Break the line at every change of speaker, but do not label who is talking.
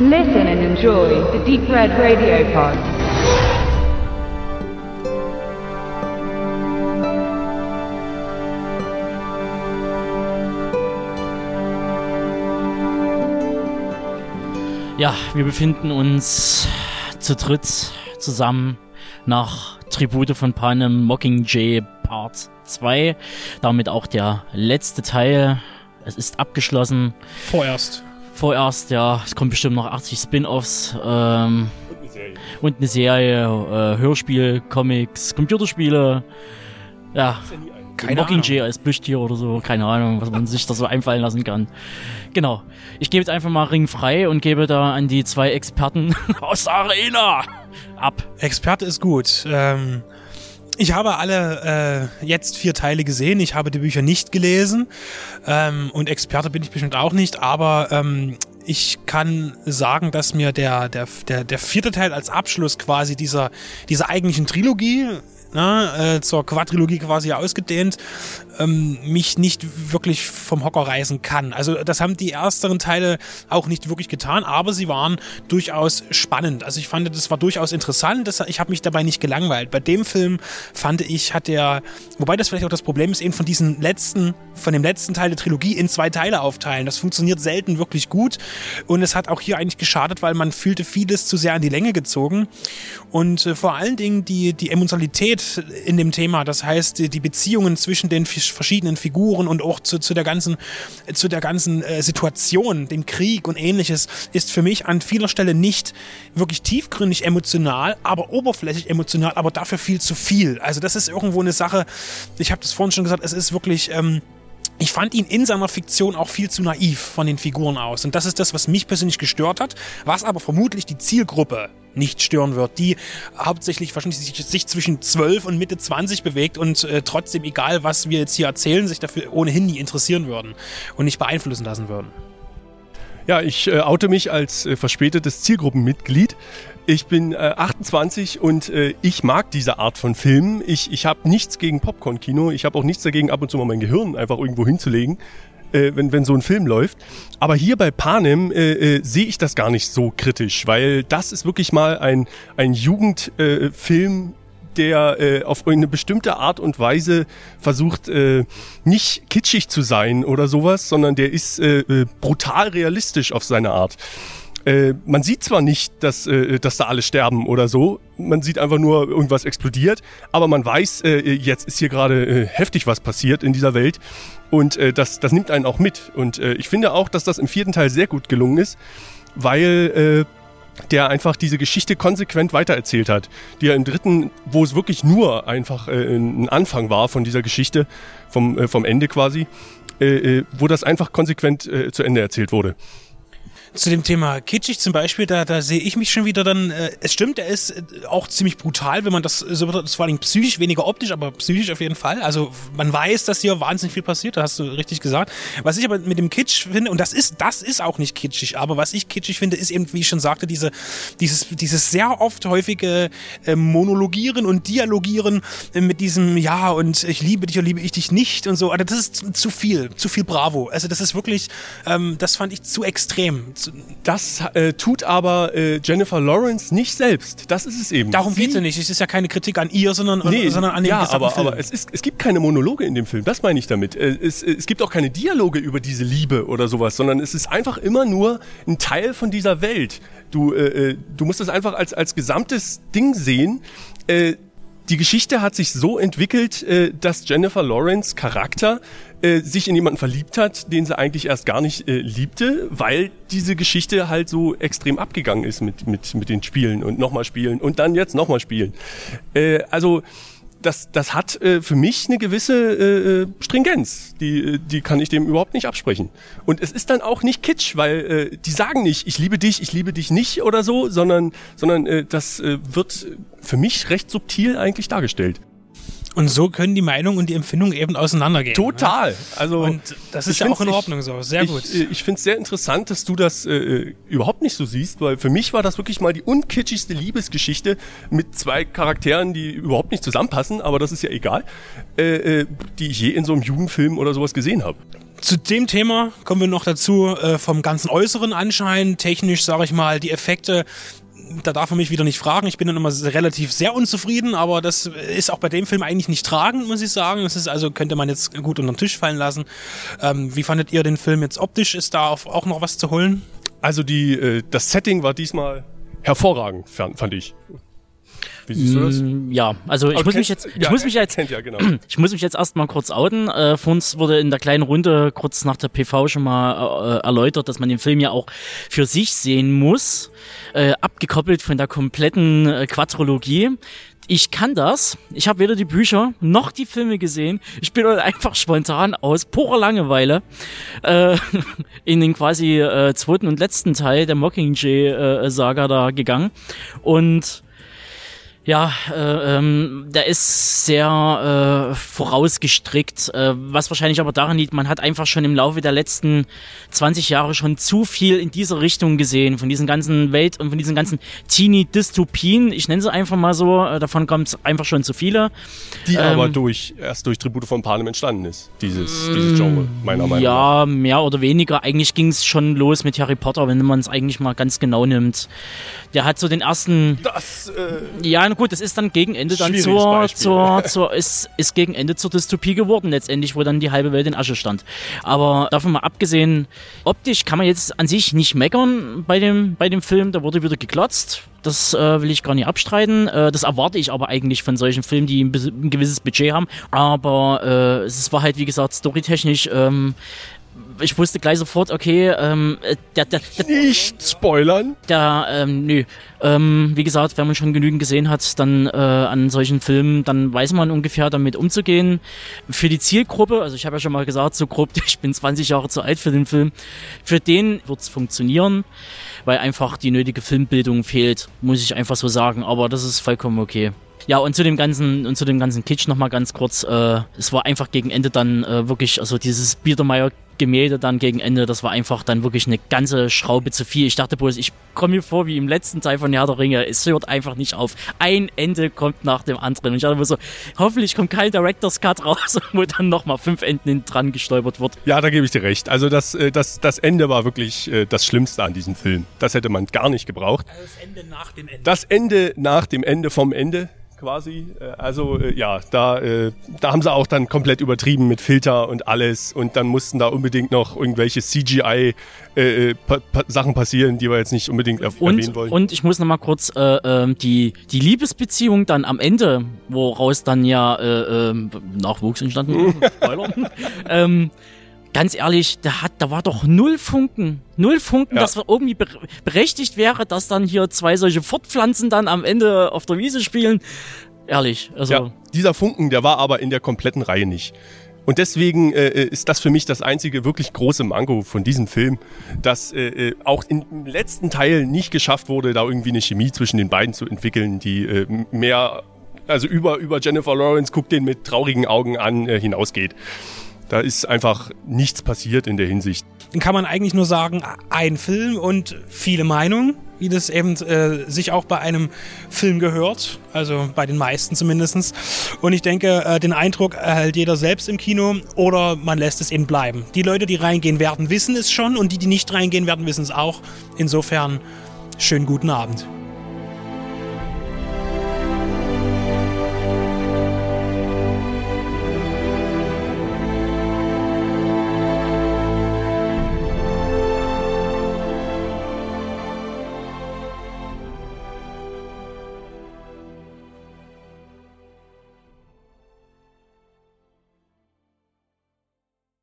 Listen and enjoy the Deep Red Radio Pod.
Ja, wir befinden uns zu dritt zusammen nach Tribute von Panem Mockingjay Part 2. Damit auch der letzte Teil. Es ist abgeschlossen.
Vorerst.
Vorerst, ja. Es kommen bestimmt noch 80 Spin-Offs. Ähm, und eine Serie. Und eine Serie, äh, Hörspiel, Comics, Computerspiele. Ja. Keine Mockingjay als Plüschtier oder so, keine Ahnung, was man sich da so einfallen lassen kann. Genau. Ich gebe jetzt einfach mal Ring frei und gebe da an die zwei Experten aus der Arena ab.
Experte ist gut. Ähm, ich habe alle äh, jetzt vier Teile gesehen. Ich habe die Bücher nicht gelesen. Ähm, und Experte bin ich bestimmt auch nicht, aber ähm, ich kann sagen, dass mir der, der, der, der vierte Teil als Abschluss quasi dieser, dieser eigentlichen Trilogie ne, äh, zur Quadrilogie quasi ausgedehnt, ähm, mich nicht wirklich vom Hocker reißen kann. Also das haben die ersteren Teile auch nicht wirklich getan, aber sie waren durchaus spannend. Also ich fand, das war durchaus interessant. Das, ich habe mich dabei nicht gelangweilt. Bei dem Film fand ich, hat der, wobei das vielleicht auch das Problem ist, eben von diesen letzten, von dem letzten Teil der Trilogie in zwei Teile aufteilen. Das funktioniert selten wirklich gut und es hat auch hier eigentlich geschadet, weil man fühlte vieles zu sehr an die Länge gezogen und äh, vor allen Dingen die, die Emotionalität in dem Thema, das heißt die, die Beziehungen zwischen den verschiedenen Figuren und auch zu, zu der ganzen, zu der ganzen äh, Situation, dem Krieg und ähnliches, ist für mich an vieler Stelle nicht wirklich tiefgründig emotional, aber oberflächlich emotional, aber dafür viel zu viel. Also das ist irgendwo eine Sache, ich habe das vorhin schon gesagt, es ist wirklich... Ähm, ich fand ihn in seiner Fiktion auch viel zu naiv von den Figuren aus. Und das ist das, was mich persönlich gestört hat, was aber vermutlich die Zielgruppe nicht stören wird, die hauptsächlich wahrscheinlich sich, sich zwischen 12 und Mitte 20 bewegt und äh, trotzdem, egal was wir jetzt hier erzählen, sich dafür ohnehin nie interessieren würden und nicht beeinflussen lassen würden.
Ja, ich äh, oute mich als äh, verspätetes Zielgruppenmitglied. Ich bin äh, 28 und äh, ich mag diese Art von Filmen. Ich, ich habe nichts gegen Popcorn-Kino. Ich habe auch nichts dagegen, ab und zu mal mein Gehirn einfach irgendwo hinzulegen, äh, wenn, wenn so ein Film läuft. Aber hier bei Panem äh, äh, sehe ich das gar nicht so kritisch, weil das ist wirklich mal ein, ein Jugendfilm, der äh, auf eine bestimmte Art und Weise versucht, äh, nicht kitschig zu sein oder sowas, sondern der ist äh, äh brutal realistisch auf seine Art. Äh, man sieht zwar nicht, dass, äh, dass da alle sterben oder so, man sieht einfach nur, irgendwas explodiert, aber man weiß, äh, jetzt ist hier gerade äh, heftig was passiert in dieser Welt und äh, das, das nimmt einen auch mit. Und ich finde auch, dass das im vierten Teil sehr gut gelungen ist, weil der einfach diese Geschichte konsequent weitererzählt hat. Die ja im dritten, wo es wirklich nur einfach äh, ein Anfang war von dieser Geschichte, vom, äh, vom Ende quasi, äh, wo das einfach konsequent zu Ende erzählt wurde
zu dem Thema kitschig zum Beispiel, da, da sehe ich mich schon wieder dann, äh, es stimmt, er ist äh, auch ziemlich brutal, wenn man das so das vor allem psychisch, weniger optisch, aber psychisch auf jeden Fall. Also man weiß, dass hier wahnsinnig viel passiert, da hast du richtig gesagt. Was ich aber mit dem Kitsch finde, und das ist, das ist auch nicht kitschig, aber was ich kitschig finde, ist eben, wie ich schon sagte, diese, dieses, dieses sehr oft häufige äh, Monologieren und Dialogieren äh, mit diesem, ja, und ich liebe dich oder liebe ich dich nicht und so. Also das ist zu viel, zu viel Bravo. Also das ist wirklich, ähm, das fand ich zu extrem
das äh, tut aber äh, Jennifer Lawrence nicht selbst. Das ist es eben.
Darum geht es ja nicht. Es ist ja keine Kritik an ihr, sondern,
nee,
sondern an dem
ja, aber, Film. aber es, ist, es gibt keine Monologe in dem Film. Das meine ich damit. Äh, es, es gibt auch keine Dialoge über diese Liebe oder sowas, sondern es ist einfach immer nur ein Teil von dieser Welt. Du, äh, äh du musst das einfach als, als gesamtes Ding sehen. Äh, die Geschichte hat sich so entwickelt, äh, dass Jennifer Lawrence Charakter äh, sich in jemanden verliebt hat, den sie eigentlich erst gar nicht äh, liebte, weil diese Geschichte halt so extrem abgegangen ist mit, mit, mit den Spielen und nochmal spielen und dann jetzt nochmal spielen. Äh, also das, das hat äh, für mich eine gewisse äh, äh Stringenz. Die, äh, die kann ich dem überhaupt nicht absprechen. Und es ist dann auch nicht kitsch, weil äh, die sagen nicht, ich liebe dich, ich liebe dich nicht oder so, sondern, sondern äh, das äh, wird für mich recht subtil eigentlich dargestellt.
Und so können die Meinung und die Empfindung eben auseinandergehen.
Total. Ne?
Also und das ist ja auch in Ordnung so. Sehr
ich,
gut.
Ich, ich finde es sehr interessant, dass du das äh, überhaupt nicht so siehst, weil für mich war das wirklich mal die unkitschigste Liebesgeschichte mit zwei Charakteren, die überhaupt nicht zusammenpassen, aber das ist ja egal, äh, äh, die ich je in so einem Jugendfilm oder sowas gesehen habe.
Zu dem Thema kommen wir noch dazu äh, vom ganzen äußeren Anschein. Technisch, sage ich mal, die Effekte da darf man mich wieder nicht fragen. Ich bin dann immer relativ sehr unzufrieden, aber das ist auch bei dem Film eigentlich nicht tragend, muss ich sagen. Das ist also, könnte man jetzt gut unter den Tisch fallen lassen. Ähm, wie fandet ihr den Film jetzt optisch? Ist da auch noch was zu holen?
Also die, äh, das Setting war diesmal hervorragend, fand ich.
Wie siehst du das? Mm, ja, also ich muss mich jetzt, ich ja, muss mich jetzt, ja, genau. ich muss mich jetzt erstmal kurz outen. Äh, uns wurde in der kleinen Runde kurz nach der PV schon mal äh, erläutert, dass man den Film ja auch für sich sehen muss, äh, abgekoppelt von der kompletten äh, Quadrologie. Ich kann das. Ich habe weder die Bücher noch die Filme gesehen. Ich bin einfach spontan aus purer Langeweile äh, in den quasi äh, zweiten und letzten Teil der Mockingjay-Saga äh, da gegangen und ja, äh, ähm, der ist sehr äh, vorausgestrickt, äh, was wahrscheinlich aber daran liegt, man hat einfach schon im Laufe der letzten 20 Jahre schon zu viel in dieser Richtung gesehen, von diesen ganzen Welt- und von diesen ganzen Teenie-Dystopien, ich nenne sie einfach mal so, äh, davon kommt es einfach schon zu viele.
Die ähm, aber durch, erst durch Tribute von Panem entstanden ist, dieses, dieses Genre, meiner Meinung
nach. Ja, mehr oder weniger, eigentlich ging es schon los mit Harry Potter, wenn man es eigentlich mal ganz genau nimmt. Der hat so den ersten...
Das, äh
ja, gut, das ist dann gegen Ende dann zur, zur, zur, ist, ist gegen Ende zur Dystopie geworden, letztendlich, wo dann die halbe Welt in Asche stand. Aber davon mal abgesehen, optisch kann man jetzt an sich nicht meckern bei dem, bei dem Film, da wurde wieder geklotzt. Das äh, will ich gar nicht abstreiten. Äh, das erwarte ich aber eigentlich von solchen Filmen, die ein, ein gewisses Budget haben. Aber äh, es war halt, wie gesagt, storytechnisch ähm, ich wusste gleich sofort, okay, ähm, äh, der, der, der,
Nicht spoilern.
Der, ähm, nö. Ähm, wie gesagt, wenn man schon genügend gesehen hat, dann äh, an solchen Filmen, dann weiß man ungefähr damit umzugehen. Für die Zielgruppe, also ich habe ja schon mal gesagt, so grob, ich bin 20 Jahre zu alt für den Film, für den wird's funktionieren, weil einfach die nötige Filmbildung fehlt, muss ich einfach so sagen, aber das ist vollkommen okay. Ja, und zu dem ganzen, und zu dem ganzen Kitsch nochmal ganz kurz, äh, es war einfach gegen Ende dann äh, wirklich, also dieses Biedermeier Gemälde dann gegen Ende, das war einfach dann wirklich eine ganze Schraube zu viel. Ich dachte bloß, ich komme mir vor wie im letzten Teil von Herr der Ringe. Es hört einfach nicht auf. Ein Ende kommt nach dem anderen. Und ich dachte mir so, hoffentlich kommt kein Director's Cut raus, wo dann nochmal fünf Enden dran gestolpert wird.
Ja, da gebe ich dir recht. Also das, äh, das, das Ende war wirklich äh, das Schlimmste an diesem Film. Das hätte man gar nicht gebraucht. Das Ende nach dem Ende. Das Ende nach dem Ende vom Ende quasi. Äh, also äh, ja, da, äh, da haben sie auch dann komplett übertrieben mit Filter und alles und dann mussten da unbedingt noch irgendwelche CGI äh, Sachen passieren, die wir jetzt nicht unbedingt er
und,
erwähnen wollen.
Und ich muss noch mal kurz äh, äh, die die Liebesbeziehung dann am Ende, woraus dann ja äh, äh, Nachwuchs entstanden ist, ähm, ganz ehrlich, da hat, da war doch null Funken, null Funken, ja. dass irgendwie berechtigt wäre, dass dann hier zwei solche Fortpflanzen dann am Ende auf der Wiese spielen. Ehrlich, also. Ja,
dieser Funken, der war aber in der kompletten Reihe nicht. Und deswegen äh, äh, ist das für mich das einzige wirklich große Mango von diesem Film, dass äh, äh auch im letzten Teil nicht geschafft wurde, da irgendwie eine Chemie zwischen den beiden zu entwickeln, die äh, mehr, also über, über Jennifer Lawrence, guckt den mit traurigen Augen an, äh, hinausgeht. Da ist einfach nichts passiert in der Hinsicht.
Dann kann man eigentlich nur sagen, ein Film und viele Meinungen, wie das eben äh, sich auch bei einem Film gehört, also bei den meisten zumindestens. Und ich denke, äh, den Eindruck erhält jeder selbst im Kino oder man lässt es eben bleiben. Die Leute, die reingehen werden, wissen es schon und die, die nicht reingehen werden, wissen es auch. Insofern, schönen guten Abend.